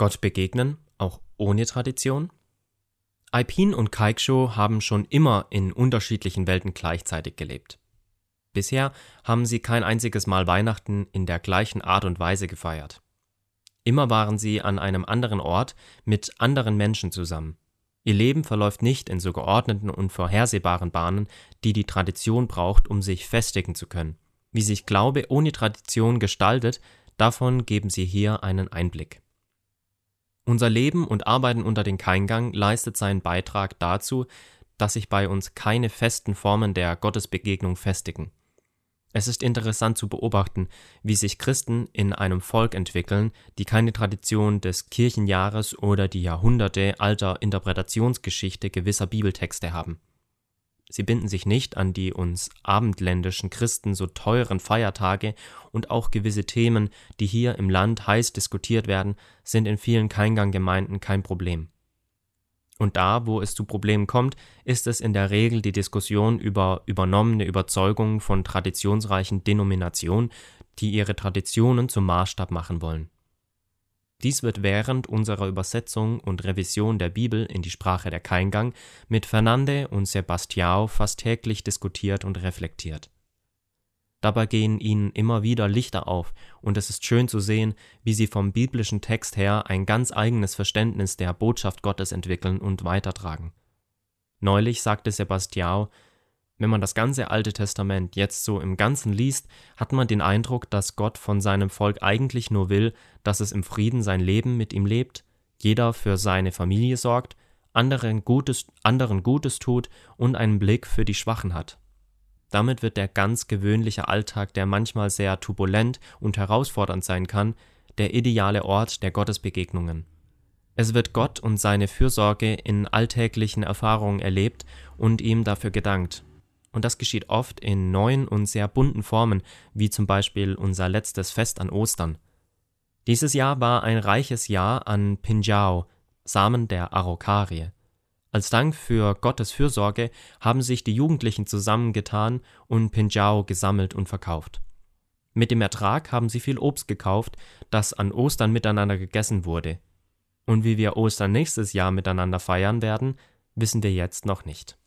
Gott begegnen, auch ohne Tradition? Alpin und Kaiksho haben schon immer in unterschiedlichen Welten gleichzeitig gelebt. Bisher haben sie kein einziges Mal Weihnachten in der gleichen Art und Weise gefeiert. Immer waren sie an einem anderen Ort mit anderen Menschen zusammen. Ihr Leben verläuft nicht in so geordneten und vorhersehbaren Bahnen, die die Tradition braucht, um sich festigen zu können. Wie sich Glaube ohne Tradition gestaltet, davon geben sie hier einen Einblick. Unser Leben und Arbeiten unter den Keingang leistet seinen Beitrag dazu, dass sich bei uns keine festen Formen der Gottesbegegnung festigen. Es ist interessant zu beobachten, wie sich Christen in einem Volk entwickeln, die keine Tradition des Kirchenjahres oder die Jahrhunderte alter Interpretationsgeschichte gewisser Bibeltexte haben. Sie binden sich nicht an die uns abendländischen Christen so teuren Feiertage und auch gewisse Themen, die hier im Land heiß diskutiert werden, sind in vielen Keinganggemeinden kein Problem. Und da, wo es zu Problemen kommt, ist es in der Regel die Diskussion über übernommene Überzeugungen von traditionsreichen Denominationen, die ihre Traditionen zum Maßstab machen wollen. Dies wird während unserer Übersetzung und Revision der Bibel in die Sprache der Keingang mit Fernande und Sebastiao fast täglich diskutiert und reflektiert. Dabei gehen ihnen immer wieder Lichter auf, und es ist schön zu sehen, wie sie vom biblischen Text her ein ganz eigenes Verständnis der Botschaft Gottes entwickeln und weitertragen. Neulich sagte Sebastiao, wenn man das ganze Alte Testament jetzt so im Ganzen liest, hat man den Eindruck, dass Gott von seinem Volk eigentlich nur will, dass es im Frieden sein Leben mit ihm lebt, jeder für seine Familie sorgt, anderen Gutes, anderen Gutes tut und einen Blick für die Schwachen hat. Damit wird der ganz gewöhnliche Alltag, der manchmal sehr turbulent und herausfordernd sein kann, der ideale Ort der Gottesbegegnungen. Es wird Gott und seine Fürsorge in alltäglichen Erfahrungen erlebt und ihm dafür gedankt, und das geschieht oft in neuen und sehr bunten Formen, wie zum Beispiel unser letztes Fest an Ostern. Dieses Jahr war ein reiches Jahr an Pinjao, Samen der Araukarie. Als Dank für Gottes Fürsorge haben sich die Jugendlichen zusammengetan und Pinjao gesammelt und verkauft. Mit dem Ertrag haben sie viel Obst gekauft, das an Ostern miteinander gegessen wurde. Und wie wir Ostern nächstes Jahr miteinander feiern werden, wissen wir jetzt noch nicht.